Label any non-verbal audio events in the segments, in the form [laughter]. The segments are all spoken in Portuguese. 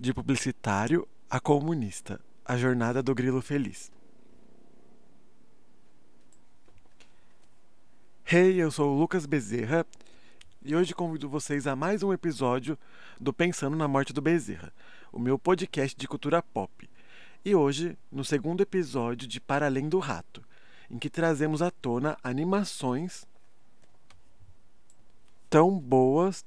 De publicitário a comunista, a jornada do grilo feliz. Hey, eu sou o Lucas Bezerra e hoje convido vocês a mais um episódio do Pensando na Morte do Bezerra, o meu podcast de cultura pop. E hoje, no segundo episódio de Para Além do Rato, em que trazemos à tona animações tão boas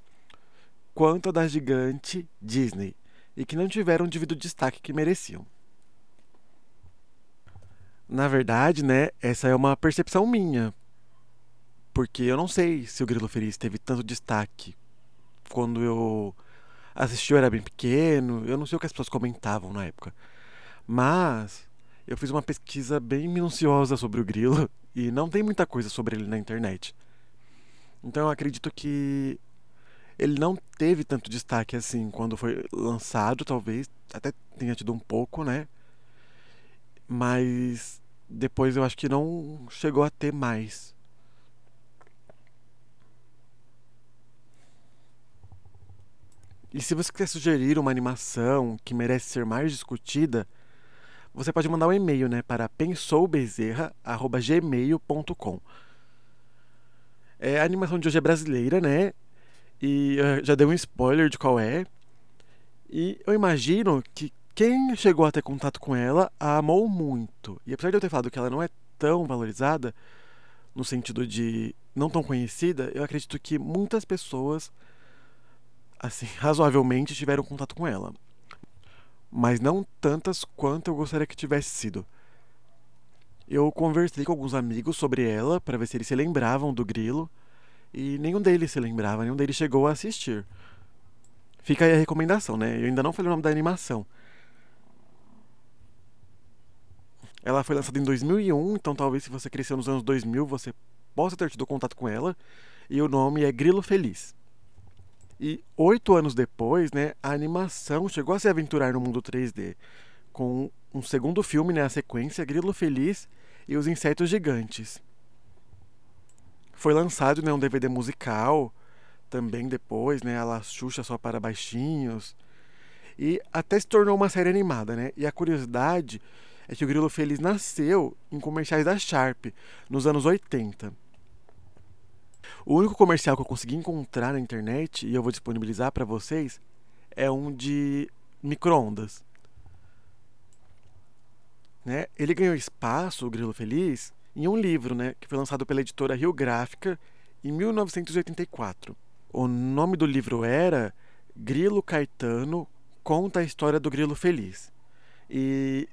quanto a da gigante Disney e que não tiveram o devido destaque que mereciam. Na verdade, né, essa é uma percepção minha, porque eu não sei se o Grilo Feliz teve tanto destaque quando eu assisti eu era bem pequeno, eu não sei o que as pessoas comentavam na época. Mas eu fiz uma pesquisa bem minuciosa sobre o Grilo [laughs] e não tem muita coisa sobre ele na internet. Então eu acredito que ele não teve tanto destaque assim quando foi lançado, talvez até tenha tido um pouco, né? Mas depois eu acho que não chegou a ter mais. E se você quer sugerir uma animação que merece ser mais discutida, você pode mandar um e-mail né, para pensoubezerra.gmail.com. É, a animação de hoje é brasileira, né? E já dei um spoiler de qual é. E eu imagino que quem chegou a ter contato com ela a amou muito. E apesar de eu ter falado que ela não é tão valorizada, no sentido de não tão conhecida, eu acredito que muitas pessoas, assim, [laughs] razoavelmente tiveram contato com ela. Mas não tantas quanto eu gostaria que tivesse sido. Eu conversei com alguns amigos sobre ela para ver se eles se lembravam do grilo e nenhum deles se lembrava, nenhum deles chegou a assistir. Fica aí a recomendação, né? Eu ainda não falei o nome da animação. Ela foi lançada em 2001, então talvez se você cresceu nos anos 2000 você possa ter tido contato com ela. E o nome é Grilo Feliz. E oito anos depois, né, a animação chegou a se aventurar no mundo 3D, com um segundo filme, né, a sequência Grilo Feliz e os Insetos Gigantes. Foi lançado né, um DVD musical também depois, né? A Xuxa só para baixinhos. E até se tornou uma série animada, né? E a curiosidade é que o Grilo Feliz nasceu em comerciais da Sharp, nos anos 80. O único comercial que eu consegui encontrar na internet, e eu vou disponibilizar para vocês, é um de micro-ondas. Né? Ele ganhou espaço, o Grilo Feliz, em um livro, né, que foi lançado pela editora Rio Gráfica em 1984. O nome do livro era Grilo Caetano conta a história do Grilo Feliz. E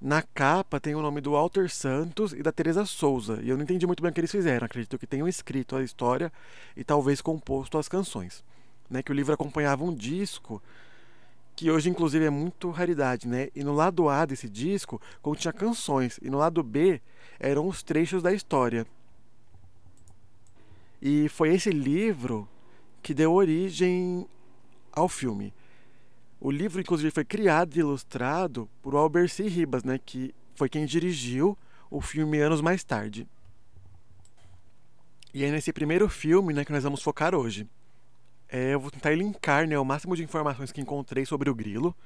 na capa tem o nome do Walter Santos e da Teresa Souza. E eu não entendi muito bem o que eles fizeram. Acredito que tenham escrito a história e talvez composto as canções. Né, que o livro acompanhava um disco que hoje inclusive é muito raridade, né? E no lado A desse disco continha canções e no lado B eram os trechos da história. E foi esse livro que deu origem ao filme. O livro inclusive foi criado e ilustrado por Alberci Ribas, né, que foi quem dirigiu o filme anos mais tarde. E é nesse primeiro filme, né, que nós vamos focar hoje. É, eu vou tentar linkar né, o máximo de informações que encontrei sobre o grilo.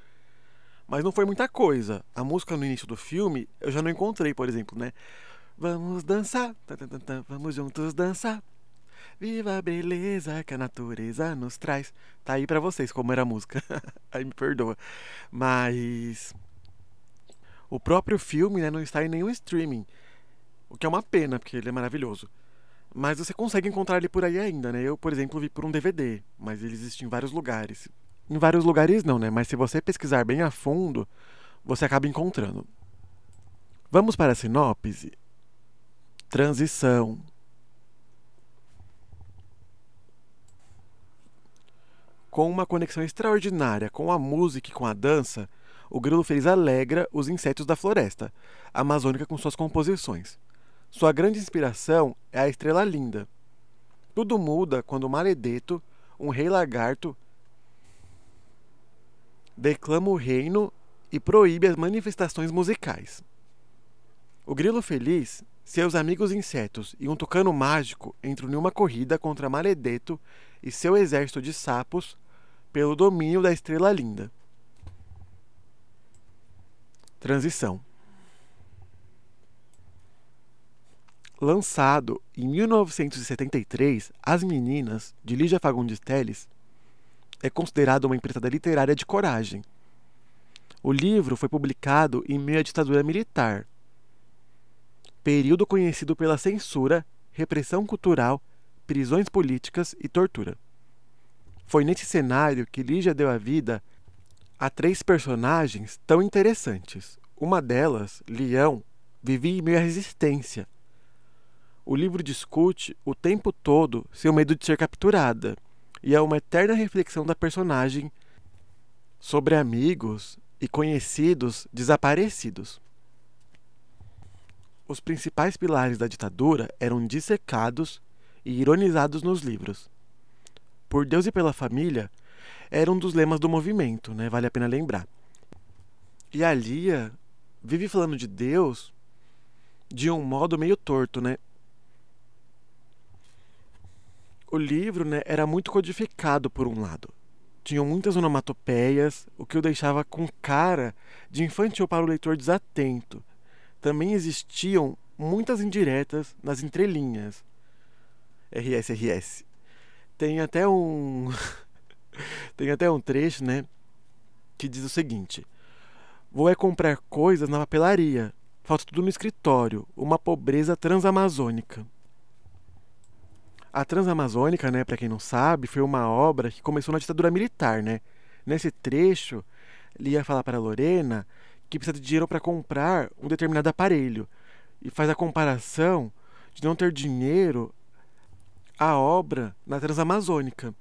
Mas não foi muita coisa. A música no início do filme eu já não encontrei, por exemplo, né? Vamos dançar, vamos juntos dançar. Viva a beleza que a natureza nos traz. Tá aí para vocês como era a música. [laughs] aí me perdoa. Mas o próprio filme né, não está em nenhum streaming. O que é uma pena, porque ele é maravilhoso. Mas você consegue encontrar ele por aí ainda, né? Eu, por exemplo, vi por um DVD, mas ele existe em vários lugares. Em vários lugares não, né? Mas se você pesquisar bem a fundo, você acaba encontrando. Vamos para a sinopse? Transição. Com uma conexão extraordinária com a música e com a dança, o Grilo Feliz alegra os insetos da floresta amazônica com suas composições. Sua grande inspiração é a estrela linda. Tudo muda quando Maledeto, um rei lagarto, declama o reino e proíbe as manifestações musicais. O grilo feliz, seus amigos insetos e um tucano mágico entram em uma corrida contra Maledeto e seu exército de sapos pelo domínio da estrela linda. Transição. Lançado em 1973, As Meninas, de Lígia Fagundes Telles, é considerado uma empreitada literária de coragem. O livro foi publicado em meio à ditadura militar, período conhecido pela censura, repressão cultural, prisões políticas e tortura. Foi nesse cenário que Lígia deu a vida a três personagens tão interessantes. Uma delas, Leão, vivia em meio à resistência, o livro discute o tempo todo seu medo de ser capturada, e é uma eterna reflexão da personagem sobre amigos e conhecidos desaparecidos. Os principais pilares da ditadura eram dissecados e ironizados nos livros. Por Deus e pela família era um dos lemas do movimento, né? vale a pena lembrar. E a Lia vive falando de Deus de um modo meio torto, né? O livro né, era muito codificado por um lado. Tinham muitas onomatopeias, o que o deixava com cara de infantil para o leitor desatento. Também existiam muitas indiretas nas entrelinhas. RS, RS. Tem até um. [laughs] Tem até um trecho, né? Que diz o seguinte: Vou é comprar coisas na papelaria. Falta tudo no escritório. Uma pobreza transamazônica. A Transamazônica, né, para quem não sabe, foi uma obra que começou na ditadura militar, né? Nesse trecho, ele ia falar para Lorena que precisa de dinheiro para comprar um determinado aparelho e faz a comparação de não ter dinheiro a obra na Transamazônica.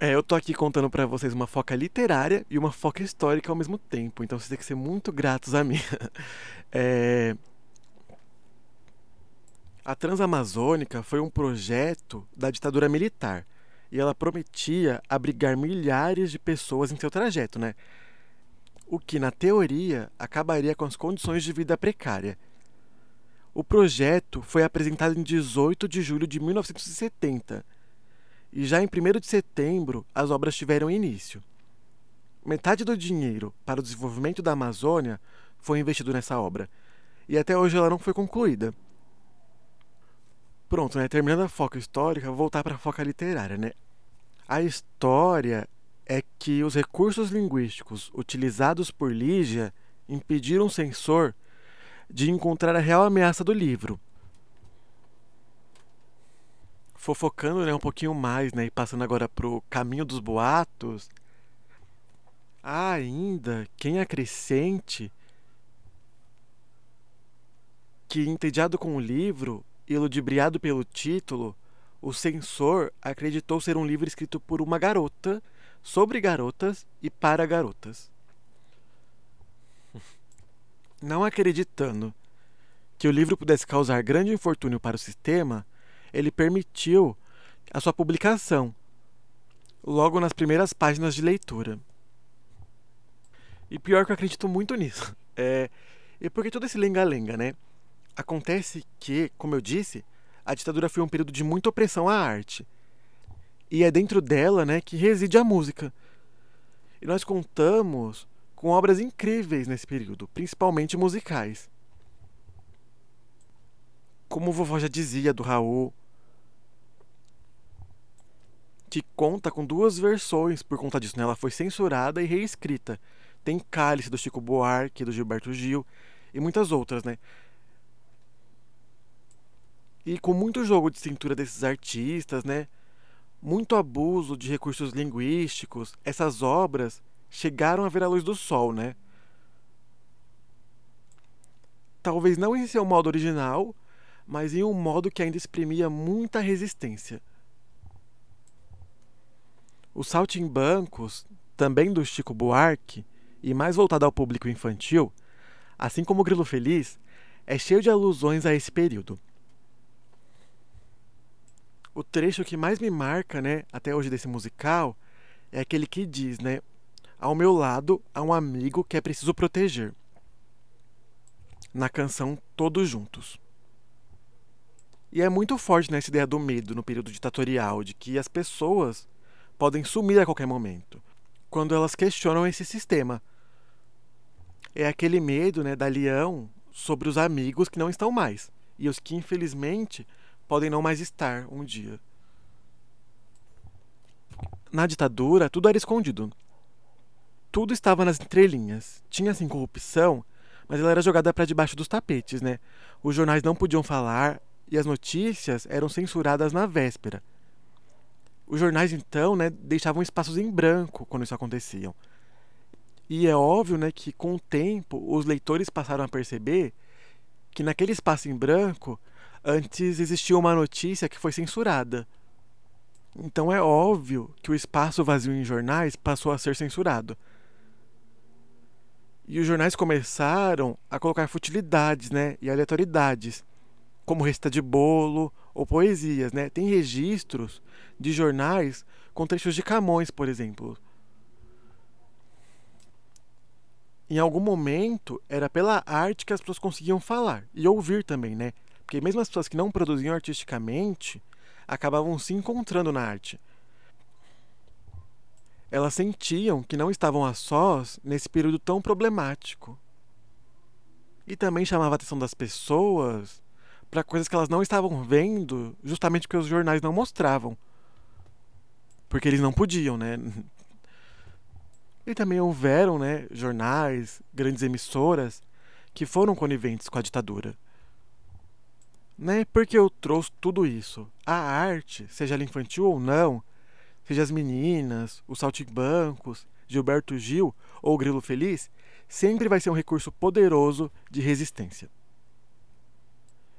É, eu tô aqui contando para vocês uma foca literária e uma foca histórica ao mesmo tempo, então vocês têm que ser muito gratos a mim. [laughs] É, a Transamazônica foi um projeto da ditadura militar e ela prometia abrigar milhares de pessoas em seu trajeto, né? O que, na teoria, acabaria com as condições de vida precária. O projeto foi apresentado em 18 de julho de 1970 e já em 1 de setembro as obras tiveram início. Metade do dinheiro para o desenvolvimento da Amazônia foi investido nessa obra e até hoje ela não foi concluída. Pronto, né? Terminando a foca histórica, voltar para a foca literária, né? A história é que os recursos linguísticos utilizados por Lígia impediram o censor de encontrar a real ameaça do livro. Fofocando né, um pouquinho mais, né, e passando agora para o caminho dos boatos, há ainda quem acrescente que, entediado com o livro, e ludibriado pelo título, o censor acreditou ser um livro escrito por uma garota, sobre garotas e para garotas. [laughs] Não acreditando que o livro pudesse causar grande infortúnio para o sistema, ele permitiu a sua publicação, logo nas primeiras páginas de leitura. E pior que eu acredito muito nisso. [laughs] É, e porque todo esse lenga-lenga, né? Acontece que, como eu disse, a ditadura foi um período de muita opressão à arte. E é dentro dela né, que reside a música. E nós contamos com obras incríveis nesse período, principalmente musicais. Como o vovó já dizia do Raul, que conta com duas versões por conta disso. Né? Ela foi censurada e reescrita. Tem Cálice do Chico Buarque, do Gilberto Gil e muitas outras, né? E com muito jogo de cintura desses artistas, né? Muito abuso de recursos linguísticos, essas obras chegaram a ver a luz do sol, né? Talvez não em seu modo original, mas em um modo que ainda exprimia muita resistência. Os Saltimbancos, também do Chico Buarque, e mais voltado ao público infantil, assim como o Grilo Feliz, é cheio de alusões a esse período o trecho que mais me marca, né, até hoje desse musical, é aquele que diz, né, ao meu lado há um amigo que é preciso proteger. Na canção Todos Juntos. E é muito forte nessa ideia do medo no período ditatorial, de que as pessoas podem sumir a qualquer momento, quando elas questionam esse sistema. É aquele medo né, da leão sobre os amigos que não estão mais e os que, infelizmente, podem não mais estar um dia. Na ditadura, tudo era escondido. Tudo estava nas entrelinhas. Tinha sim corrupção, mas ela era jogada para debaixo dos tapetes, né? Os jornais não podiam falar e as notícias eram censuradas na véspera. Os jornais então, né, deixavam espaços em branco quando isso acontecia. E é óbvio, né, que com o tempo os leitores passaram a perceber que naquele espaço em branco antes existia uma notícia que foi censurada. Então é óbvio que o espaço vazio em jornais passou a ser censurado. E os jornais começaram a colocar futilidades, né, e aleatoriedades, como receita de bolo ou poesias, né? Tem registros de jornais com trechos de Camões, por exemplo. Em algum momento era pela arte que as pessoas conseguiam falar e ouvir também, né? Porque mesmo as pessoas que não produziam artisticamente acabavam se encontrando na arte elas sentiam que não estavam a sós nesse período tão problemático. E também chamava a atenção das pessoas para coisas que elas não estavam vendo, justamente porque os jornais não mostravam. Porque eles não podiam, né? [laughs] E também houveram, né, jornais, grandes emissoras que foram coniventes com a ditadura. Né? Porque eu trouxe tudo isso? A arte, seja ela infantil ou não, seja as meninas, os saltimbancos, Gilberto Gil ou Grilo Feliz, sempre vai ser um recurso poderoso de resistência.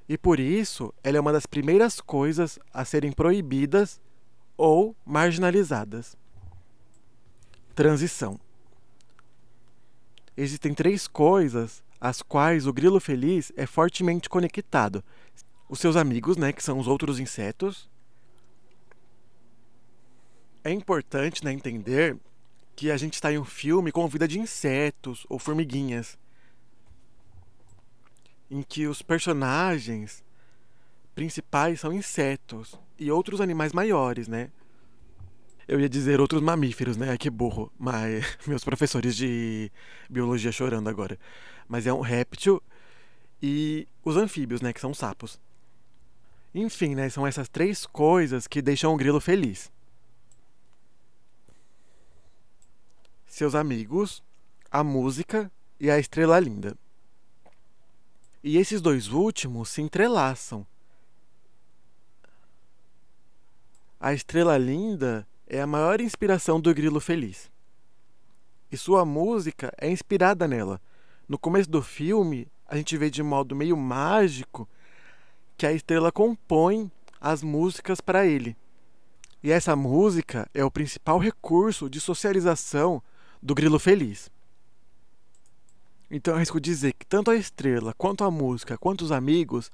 E por isso, ela é uma das primeiras coisas a serem proibidas ou marginalizadas. Transição. Existem três coisas às quais o grilo feliz é fortemente conectado. Os seus amigos, né, que são os outros insetos, é importante né, entender que a gente está em um filme com vida de insetos ou formiguinhas, em que os personagens principais são insetos e outros animais maiores, né? Eu ia dizer outros mamíferos, né? Que burro. Mas [laughs] meus professores de biologia chorando agora. Mas é um réptil e os anfíbios, né? Que são sapos. Enfim, né? São essas três coisas que deixam o grilo feliz. seus amigos, a música e a estrela linda. E esses dois últimos se entrelaçam. A estrela linda é a maior inspiração do grilo feliz. E sua música é inspirada nela. No começo do filme, a gente vê de modo meio mágico que a estrela compõe as músicas para ele. E essa música é o principal recurso de socialização do grilo feliz. Então arrisco dizer que tanto a estrela, quanto a música, quanto os amigos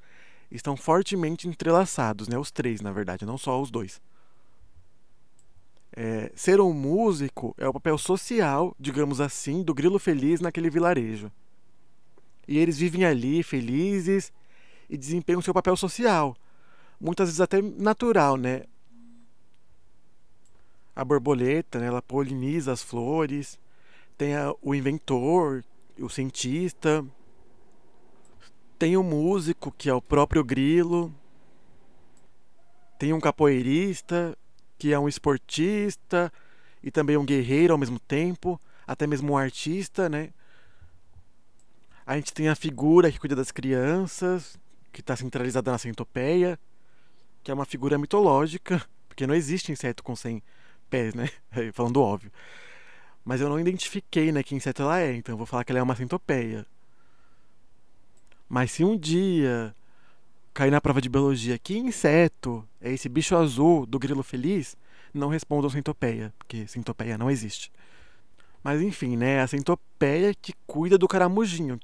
estão fortemente entrelaçados, né? Os três, na verdade, não só os dois. É, ser um músico é o papel social, digamos assim, do grilo feliz naquele vilarejo. E eles vivem ali felizes e desempenham seu papel social, muitas vezes até natural, né? a borboleta, né, ela poliniza as flores. Tem a, o inventor, o cientista. Tem o músico, que é o próprio grilo. Tem um capoeirista, que é um esportista e também um guerreiro ao mesmo tempo, até mesmo um artista, né? A gente tem a figura que cuida das crianças, que está centralizada na centopeia, que é uma figura mitológica, [laughs] porque não existe inseto com 100 pés, né? [laughs] Falando óbvio. Mas eu não identifiquei, né, que inseto ela é, então vou falar que ela é uma centopeia. Mas se um dia cair na prova de biologia que inseto é esse bicho azul do grilo feliz, não respondam centopeia, porque centopeia não existe. Mas enfim, né, a centopeia que cuida do caramujinho,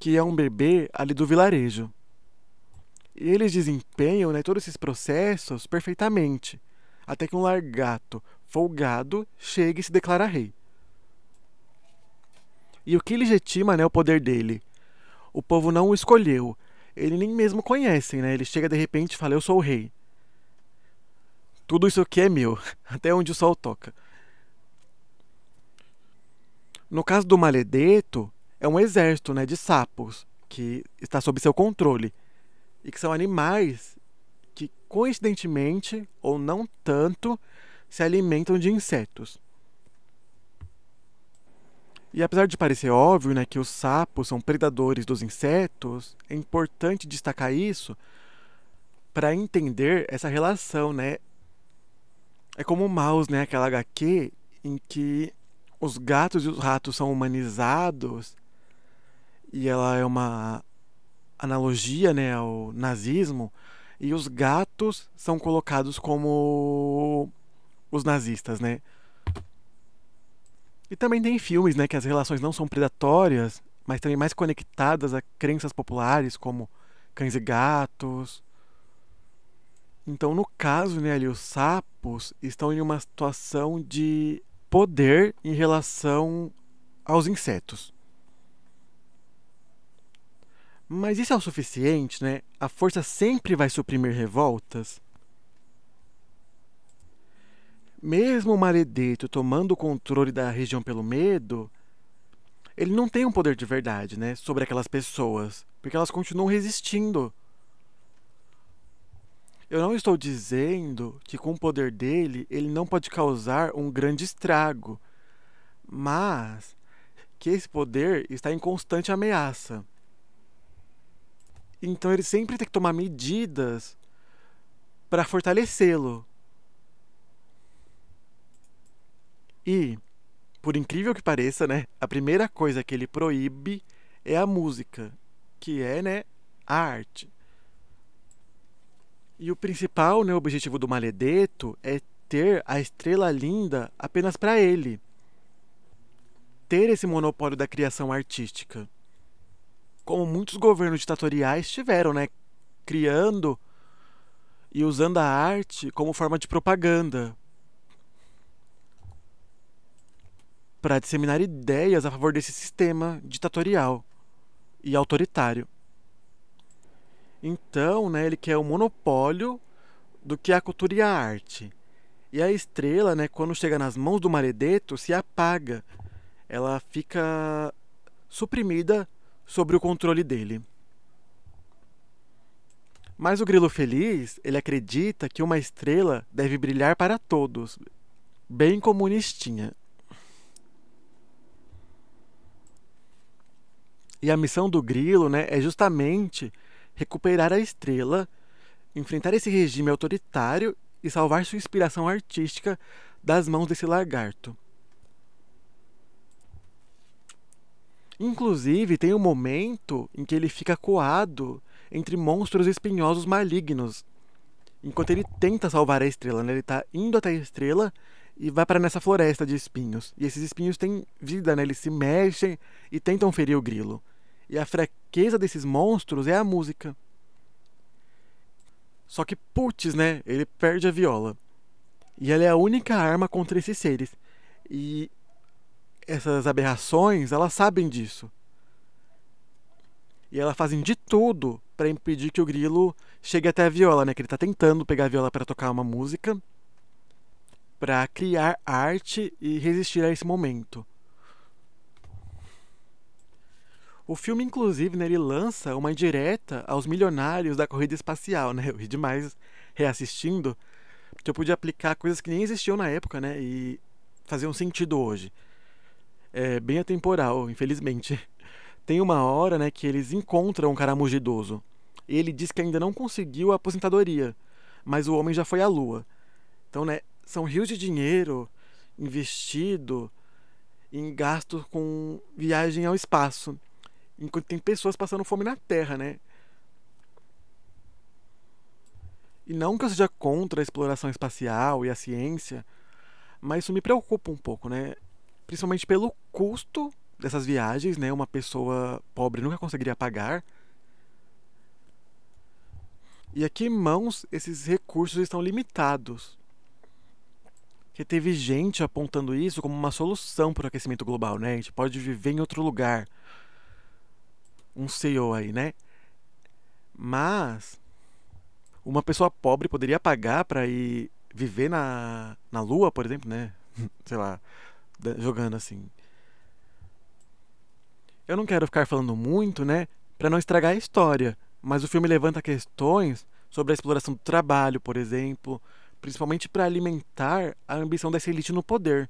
que é um bebê ali do vilarejo. Eles desempenham né, todos esses processos perfeitamente, até que um largato folgado chega e se declara rei. E o que legitima né, o poder dele? O povo não o escolheu. Ele nem mesmo conhece, né? Ele chega de repente e fala: Eu sou o rei. Tudo isso aqui é meu, [laughs] até onde o sol toca. No caso do maledeto, é um exército né, de sapos que está sob seu controle e que são animais que, coincidentemente ou não tanto, se alimentam de insetos. E apesar de parecer óbvio né, que os sapos são predadores dos insetos, é importante destacar isso para entender essa relação, né? É como o Mouse, né, aquela HQ em que os gatos e os ratos são humanizados e ela é uma analogia, né, ao nazismo e os gatos são colocados como os nazistas, né? E também tem filmes, né, que as relações não são predatórias, mas também mais conectadas a crenças populares como cães e gatos. Então, no caso, né, ali os sapos estão em uma situação de poder em relação aos insetos. Mas isso é o suficiente, né? A força sempre vai suprimir revoltas? Mesmo o Maledetto tomando o controle da região pelo medo, ele não tem um poder de verdade, né, sobre aquelas pessoas, porque elas continuam resistindo. Eu não estou dizendo que com o poder dele ele não pode causar um grande estrago, mas que esse poder está em constante ameaça. Então ele sempre tem que tomar medidas para fortalecê-lo. E, por incrível que pareça, né, a primeira coisa que ele proíbe é a música, que é, né, a arte. E o principal né, objetivo do Maledeto é ter a estrela linda apenas para ele. Ter esse monopólio da criação artística. Como muitos governos ditatoriais tiveram, né? Criando e usando a arte como forma de propaganda, para disseminar ideias a favor desse sistema ditatorial e autoritário. Então, né, ele quer o monopólio do que é a cultura e a arte. E a estrela, né, quando chega nas mãos do Maledeto, se apaga. Ela fica suprimida sobre o controle dele. Mas o grilo feliz, ele acredita que uma estrela deve brilhar para todos, bem comunistinha. E a missão do grilo né, é justamente recuperar a estrela, enfrentar esse regime autoritário e salvar sua inspiração artística das mãos desse lagarto. Inclusive, tem um momento em que ele fica coado entre monstros espinhosos malignos, enquanto ele tenta salvar a estrela. Né? Ele está indo até a estrela e vai para nessa floresta de espinhos. E esses espinhos têm vida, né? eles se mexem e tentam ferir o grilo. E a fraqueza desses monstros é a música. Só que, putz, né? Ele perde a viola. E ela é a única arma contra esses seres. E essas aberrações, elas sabem disso. E elas fazem de tudo para impedir que o grilo chegue até a viola, né? Que ele está tentando pegar a viola para tocar uma música, para criar arte e resistir a esse momento. O filme, inclusive, né, ele lança uma indireta aos milionários da corrida espacial, né? [laughs] Eu ri demais reassistindo, porque eu podia aplicar coisas que nem existiam na época, né? E faziam sentido hoje. É bem atemporal, infelizmente. [laughs] Tem uma hora, né, que eles encontram um caramujo idoso. Ele diz que ainda não conseguiu a aposentadoria, mas o homem já foi à lua. Então, né, são rios de dinheiro investido em gastos com viagem ao espaço enquanto tem pessoas passando fome na Terra, né? E não que eu seja contra a exploração espacial e a ciência, mas isso me preocupa um pouco, né? Principalmente pelo custo dessas viagens, né? Uma pessoa pobre nunca conseguiria pagar. E aqui em mãos, esses recursos estão limitados. Que teve gente apontando isso como uma solução para o aquecimento global, né? A gente pode viver em outro lugar um CEO aí, né? Mas uma pessoa pobre poderia pagar para ir viver na, na lua, por exemplo, né? [laughs] Sei lá, jogando assim. Eu não quero ficar falando muito, né, para não estragar a história, mas o filme levanta questões sobre a exploração do trabalho, por exemplo, principalmente para alimentar a ambição dessa elite no poder.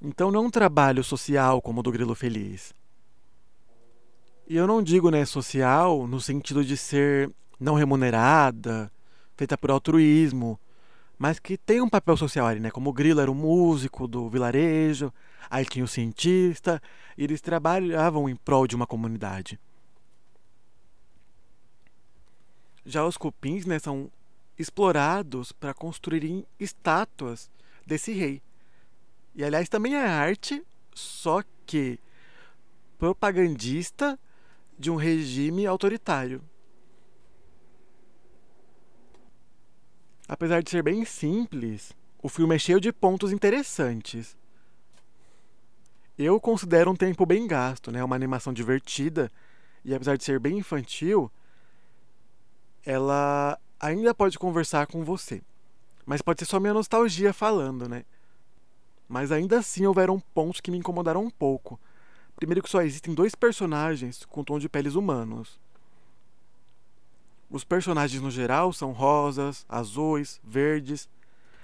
Então não é um trabalho social como o do Grilo Feliz. E eu não digo né, social no sentido de ser não remunerada, feita por altruísmo, mas que tem um papel social ali, né? Como o Grilo era o músico do vilarejo, aí tinha o cientista, e eles trabalhavam em prol de uma comunidade. Já os cupins né, são explorados para construírem estátuas desse rei. E aliás, também é arte, só que propagandista de um regime autoritário. Apesar de ser bem simples, o filme é cheio de pontos interessantes. Eu considero um tempo bem gasto, né? Uma animação divertida e apesar de ser bem infantil, ela ainda pode conversar com você. Mas pode ser só minha nostalgia falando, né? Mas ainda assim houveram pontos que me incomodaram um pouco. Primeiro que só existem dois personagens com tom de peles humanos. Os personagens no geral são rosas, azuis, verdes,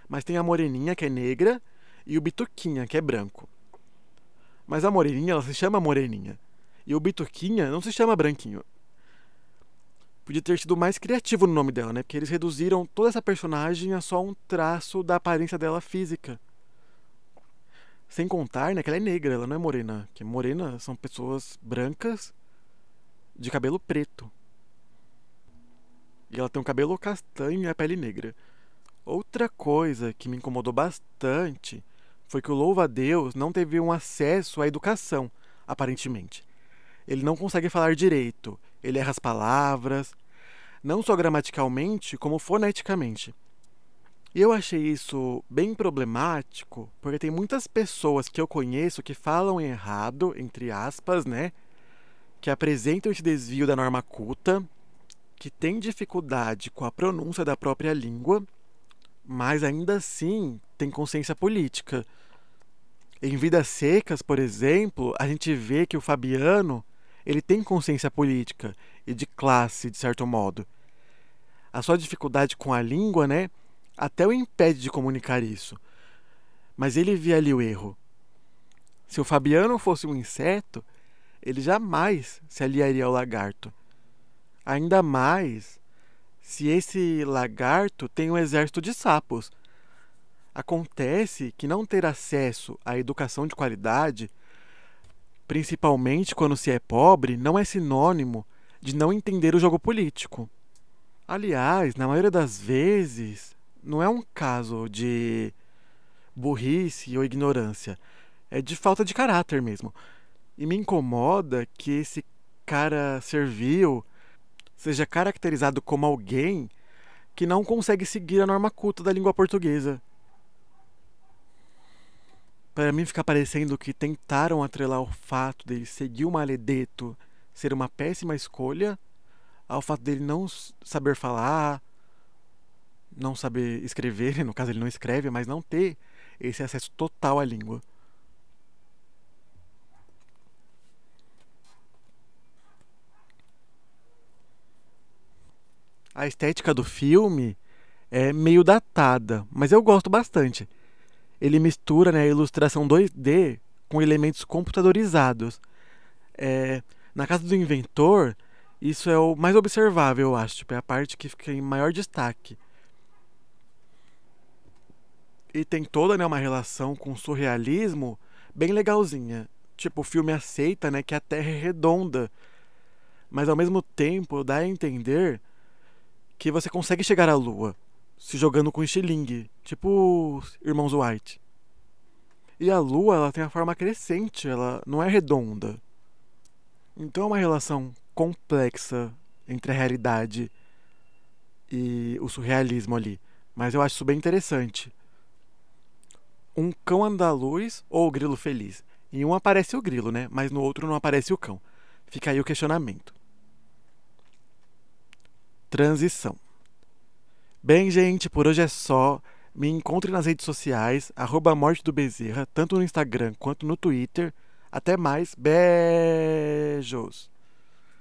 mas tem a moreninha que é negra e o bituquinha que é branco. Mas a moreninha ela se chama moreninha e o bituquinha não se chama branquinho. Podia ter sido mais criativo no nome dela, né? Porque eles reduziram toda essa personagem a só um traço da aparência dela física. Sem contar, né, que ela é negra, ela não é morena. Que morena são pessoas brancas de cabelo preto. E ela tem um cabelo castanho e a pele negra. Outra coisa que me incomodou bastante foi que o louva-a-Deus não teve um acesso à educação, aparentemente. Ele não consegue falar direito, ele erra as palavras, não só gramaticalmente, como foneticamente. E eu achei isso bem problemático, porque tem muitas pessoas que eu conheço que falam errado, entre aspas, né? Que apresentam esse desvio da norma culta, que tem dificuldade com a pronúncia da própria língua, mas ainda assim tem consciência política. Em Vidas Secas, por exemplo, a gente vê que o Fabiano ele tem consciência política e de classe, de certo modo. A sua dificuldade com a língua, né, até o impede de comunicar isso. Mas ele via ali o erro. Se o Fabiano fosse um inseto, ele jamais se aliaria ao lagarto. Ainda mais se esse lagarto tem um exército de sapos. Acontece que não ter acesso à educação de qualidade, principalmente quando se é pobre, não é sinônimo de não entender o jogo político. Aliás, na maioria das vezes, não é um caso de burrice ou ignorância, é de falta de caráter mesmo. E me incomoda que esse cara servil seja caracterizado como alguém que não consegue seguir a norma culta da língua portuguesa. Para mim fica parecendo que tentaram atrelar o fato dele seguir o Maledeto ser uma péssima escolha ao fato dele não saber falar, não saber escrever, [laughs] no caso ele não escreve, mas não ter esse acesso total à língua. A estética do filme é meio datada, mas eu gosto bastante. Ele mistura né, a ilustração 2D com elementos computadorizados. É, na casa do inventor, isso é o mais observável, eu acho. Tipo, é a parte que fica em maior destaque. E tem toda né, uma relação com o surrealismo bem legalzinha. Tipo, o filme aceita né, que a Terra é redonda, mas ao mesmo tempo dá a entender que você consegue chegar à lua se jogando com estilingue, tipo os irmãos White. E a lua, ela tem a forma crescente, ela não é redonda. Então é uma relação complexa entre a realidade e o surrealismo ali. Mas eu acho isso bem interessante. Um cão andaluz ou o grilo feliz? Em um aparece o grilo, né? Mas no outro não aparece o cão. Fica aí o questionamento. Transição. Bem, gente, por hoje é só. Me encontre nas redes sociais, arroba Morte do Bezerra, tanto no Instagram quanto no Twitter. Até mais, beijos!